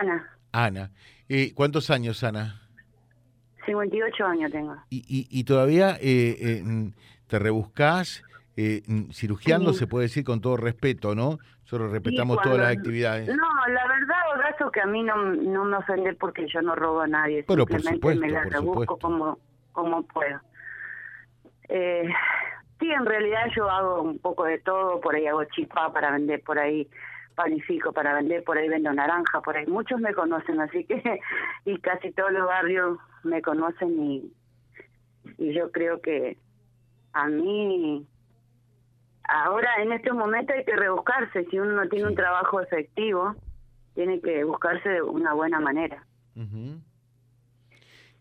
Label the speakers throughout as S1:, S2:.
S1: Ana.
S2: Ana. Eh, ¿Cuántos años, Ana?
S1: 58 años tengo.
S2: ¿Y, y, y todavía eh, eh, te rebuscás? Eh, cirugiando,
S1: Sí.
S2: se puede decir con todo respeto, ¿no? Nosotros respetamos todas las actividades.
S1: No, la verdad, Horacio, que a mí no, no me ofende porque yo no robo a nadie.
S2: Pero por
S1: Simplemente
S2: supuesto,
S1: me la
S2: por
S1: rebusco como, como puedo. Eh, sí, en realidad yo hago un poco de todo. Por ahí hago chipá para vender, por ahí panifico para vender, por ahí vendo naranja, por ahí. Muchos me conocen, así que. Y casi todos los barrios me conocen y, y yo creo que a mí Ahora, en este momento hay que rebuscarse. Si uno no tiene un trabajo efectivo, tiene que buscarse de una buena manera.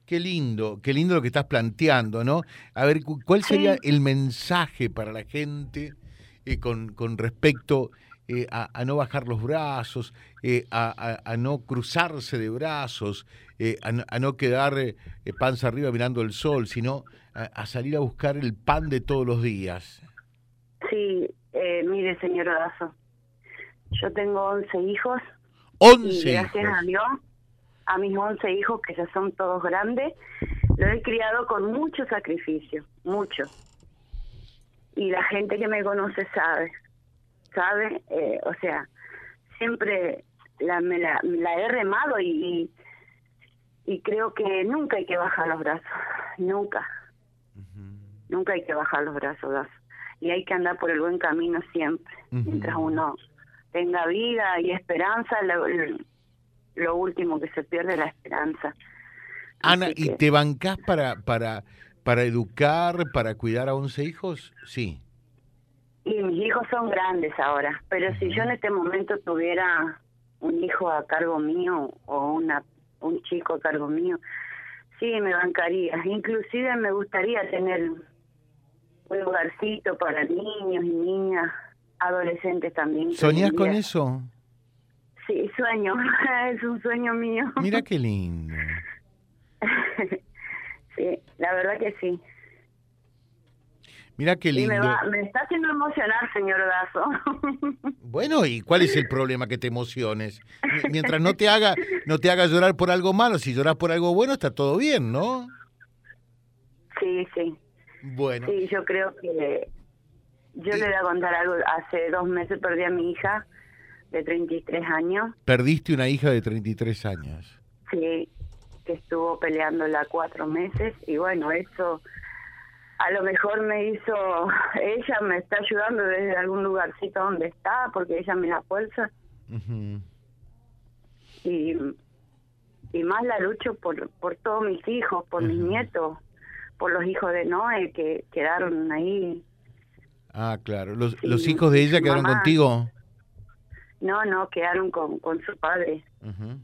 S2: Qué lindo, qué lindo lo que estás planteando, ¿no? A ver, cu- ¿cuál sería
S1: Sí.
S2: el mensaje para la gente eh, con, con respecto eh, a, a no bajar los brazos, eh, a, a- a no cruzarse de brazos, eh, a, no, quedar eh, panza arriba mirando el sol, sino a, salir a buscar el pan de todos los días?
S1: Sí, eh, mire, señor Odazo, yo tengo 11 hijos y
S2: Once
S1: gracias
S2: hijos.
S1: a Dios, a mis 11 hijos, que ya son todos grandes, los he criado con mucho sacrificio, mucho. Y la gente que me conoce sabe, sabe, eh, o sea, siempre la, me la, he remado y, y, y creo que nunca hay que bajar los brazos, nunca, nunca hay que bajar los brazos, y hay que andar por el buen camino siempre, mientras uno tenga vida y esperanza, lo, lo último que se pierde es la esperanza.
S2: Ana,
S1: Así
S2: ¿y
S1: que-
S2: te bancás para, para, para educar, para cuidar a 11 hijos? Sí.
S1: Y mis hijos son grandes ahora, pero si yo en este momento tuviera un hijo a cargo mío o una un chico a cargo mío, sí me bancaría. Inclusive me gustaría tener un lugarcito para niños y niñas, adolescentes también.
S2: ¿Soñás con eso?
S1: Sí, sueño, es un sueño mío.
S2: Mira qué lindo.
S1: sí, la verdad que sí.
S2: Mira qué
S1: Y me,
S2: lindo.
S1: va, me está haciendo emocionar, señor Dazo.
S2: Bueno, ¿y cuál es el problema que te emociones? Mi- Mientras no te haga, no te haga llorar por algo malo, si lloras por algo bueno, está todo bien, ¿no?
S1: sí, sí.
S2: Bueno,
S1: Sí, yo creo que yo le voy a contar algo. Hace dos meses perdí a mi hija de 33 años,
S2: perdiste una hija de 33 años.
S1: sí, que estuvo peleándola cuatro meses y bueno, eso a lo mejor me hizo, ella me está ayudando desde algún lugarcito donde está porque ella me la fuerza y, y más la lucho por, por todos mis hijos, por mis nietos, por los hijos de Noé que quedaron ahí.
S2: Ah, claro. ¿Los,
S1: Sí,
S2: los hijos de ella quedaron
S1: mamá.
S2: contigo?
S1: No, no, quedaron con, con su padre.
S2: Ujú.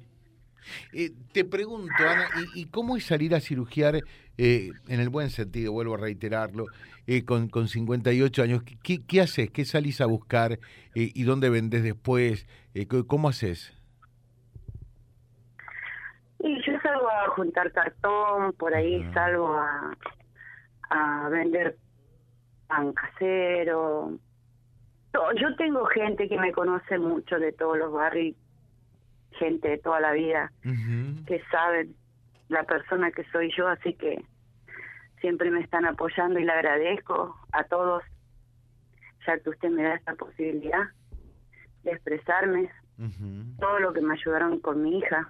S2: Eh, te pregunto, Ana, ¿y, y cómo es salir a cirugiar, eh, en el buen sentido, vuelvo a reiterarlo, eh, con, con 58 años? ¿Qué, qué haces? ¿Qué salís a buscar? Eh, ¿Y dónde vendés después? Eh, ¿Cómo haces?
S1: Y yo salgo a juntar cartón, por ahí
S2: Ajá.
S1: salgo a, a vender pan casero. Yo tengo gente que me conoce mucho de todos los barrios, gente de toda la vida que sabe la persona que soy yo, así que siempre me están apoyando y le agradezco a todos, ya que usted me da esta posibilidad de expresarme, todo lo que me ayudaron con mi hija,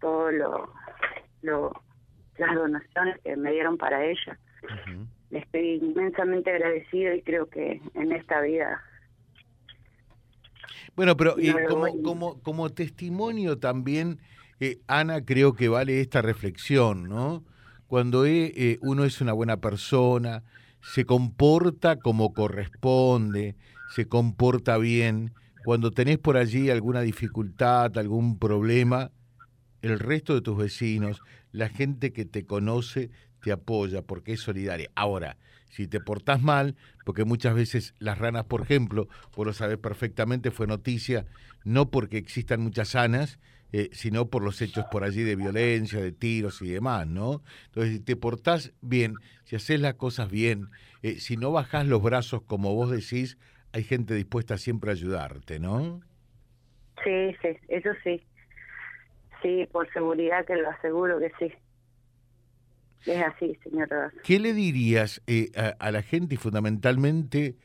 S1: todo lo, lo las donaciones que me dieron para ella. Le estoy inmensamente agradecida y creo que en esta vida
S2: Bueno, pero eh, como, como, como testimonio también, eh, Ana, creo que vale esta reflexión, ¿no? Cuando eh, uno es una buena persona, se comporta como corresponde, se comporta bien, cuando tenés por allí alguna dificultad, algún problema, el resto de tus vecinos, la gente que te conoce, te apoya porque es solidaria. Ahora, si te portás mal, porque muchas veces las ranas, por ejemplo, vos lo sabés perfectamente, fue noticia, no porque existan muchas sanas, eh, sino por los hechos por allí de violencia, de tiros y demás, ¿no? Entonces, si te portás bien, si haces las cosas bien, eh, si no bajás los brazos como vos decís, hay gente dispuesta siempre a ayudarte, ¿no?
S1: Sí, sí, eso sí. Sí, por seguridad que lo aseguro que sí. Es así, señor
S2: ¿Qué le dirías eh, a, la gente y fundamentalmente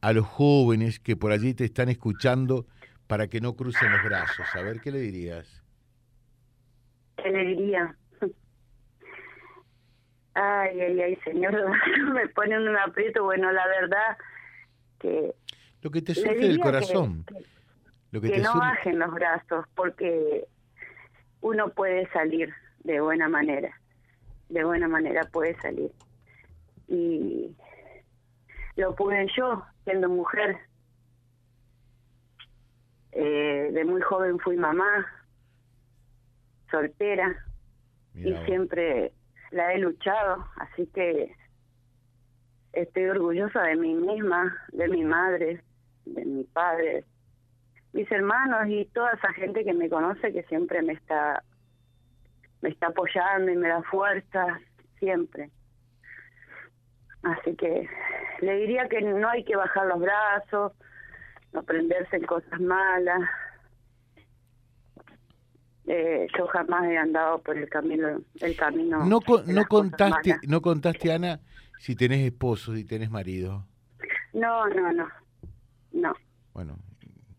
S2: a los jóvenes que por allí te están escuchando para que no crucen los brazos? A ver, ¿qué le dirías?
S1: ¿Qué le diría? Ay, ay, ay, señor, me pone en un aprieto. Bueno, la verdad que...
S2: Lo que te surge del corazón.
S1: Que, lo que, no bajen los brazos, porque uno puede salir de buena manera. De buena manera puede salir. Y lo pude yo, siendo mujer. Eh, de muy joven fui mamá, soltera, y siempre la he luchado, así que estoy orgullosa de mí misma, de mi madre, de mi padre, mis hermanos y toda esa gente que me conoce que siempre me está me está apoyando y me da fuerza siempre. Así que le diría que no hay que bajar los brazos, no prenderse en cosas malas, eh, yo jamás he andado por el camino el camino
S2: no no contaste no contaste Ana si tenés esposo si tenés marido.
S1: No no no. No.
S2: Bueno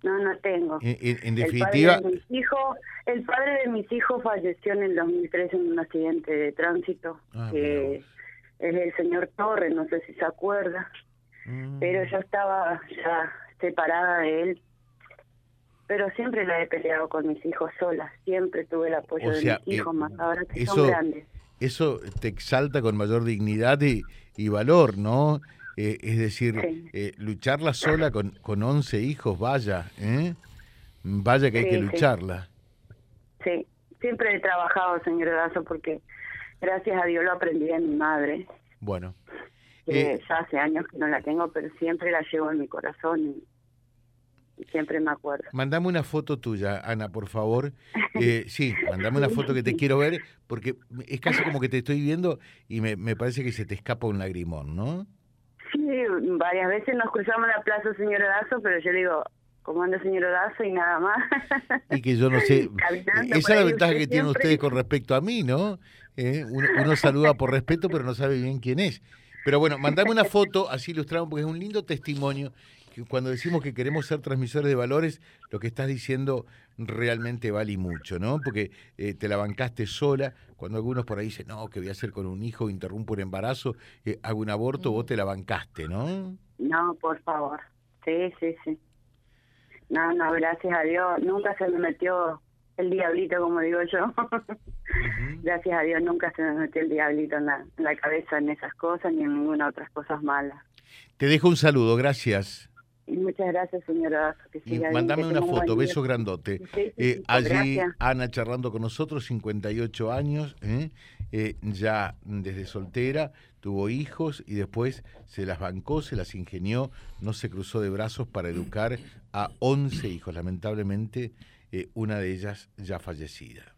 S1: no no tengo
S2: en, definitiva
S1: el padre, de mis hijos, el padre de mis hijos falleció en el 2003 en un accidente de tránsito ah, que es el señor Torres no sé si se acuerda mm. pero yo estaba ya separada de él pero siempre la he peleado con mis hijos sola, siempre tuve el apoyo de mis eh, hijos, más ahora que son grandes.
S2: Eso te exalta con mayor dignidad y, y valor, ¿no? Eh, es decir, eh, lucharla sola con, con 11 hijos, vaya, ¿eh? Vaya que hay que lucharla.
S1: Sí. siempre he trabajado, señor Edazo, porque gracias a Dios lo aprendí de mi madre.
S2: Bueno.
S1: ya hace años que no la tengo, pero siempre la llevo en mi corazón siempre me acuerdo.
S2: Mandame una foto tuya, Ana, por favor. Eh, sí, mandame una foto que te quiero ver, porque es casi como que te estoy viendo y me, me parece que se te escapa un lagrimón, ¿no?
S1: Varias veces nos cruzamos la plaza, señor Odazo, pero yo digo, ¿cómo anda señor Odazo? Y nada más.
S2: Y que yo no sé. Esa es la ventaja que tienen ustedes con respecto a mí, ¿no? Eh, uno, uno saluda por respeto, pero no sabe bien quién es. Pero bueno, mandame una foto, así ilustramos, porque es un lindo testimonio cuando decimos que queremos ser transmisores de valores, lo que estás diciendo realmente vale mucho, ¿no? Porque eh, te la bancaste sola, cuando algunos por ahí dicen, no, que voy a hacer con un hijo, interrumpo un embarazo, eh, hago un aborto, vos te la bancaste, ¿no?
S1: No, por favor, sí, sí, sí. No, no, gracias a Dios, nunca se me metió el diablito, como digo yo. Gracias a Dios nunca se me metió el diablito en la, en la cabeza en esas cosas ni en ninguna otras cosas malas.
S2: Te dejo un saludo, gracias.
S1: Muchas gracias, señora.
S2: Mándame una foto, beso grandote. Eh, allí Ana charlando con nosotros, 58 años, ¿eh? Eh, ya desde soltera, tuvo hijos y después se las bancó, se las ingenió, no se cruzó de brazos para educar a 11 hijos, lamentablemente una de ellas ya fallecida.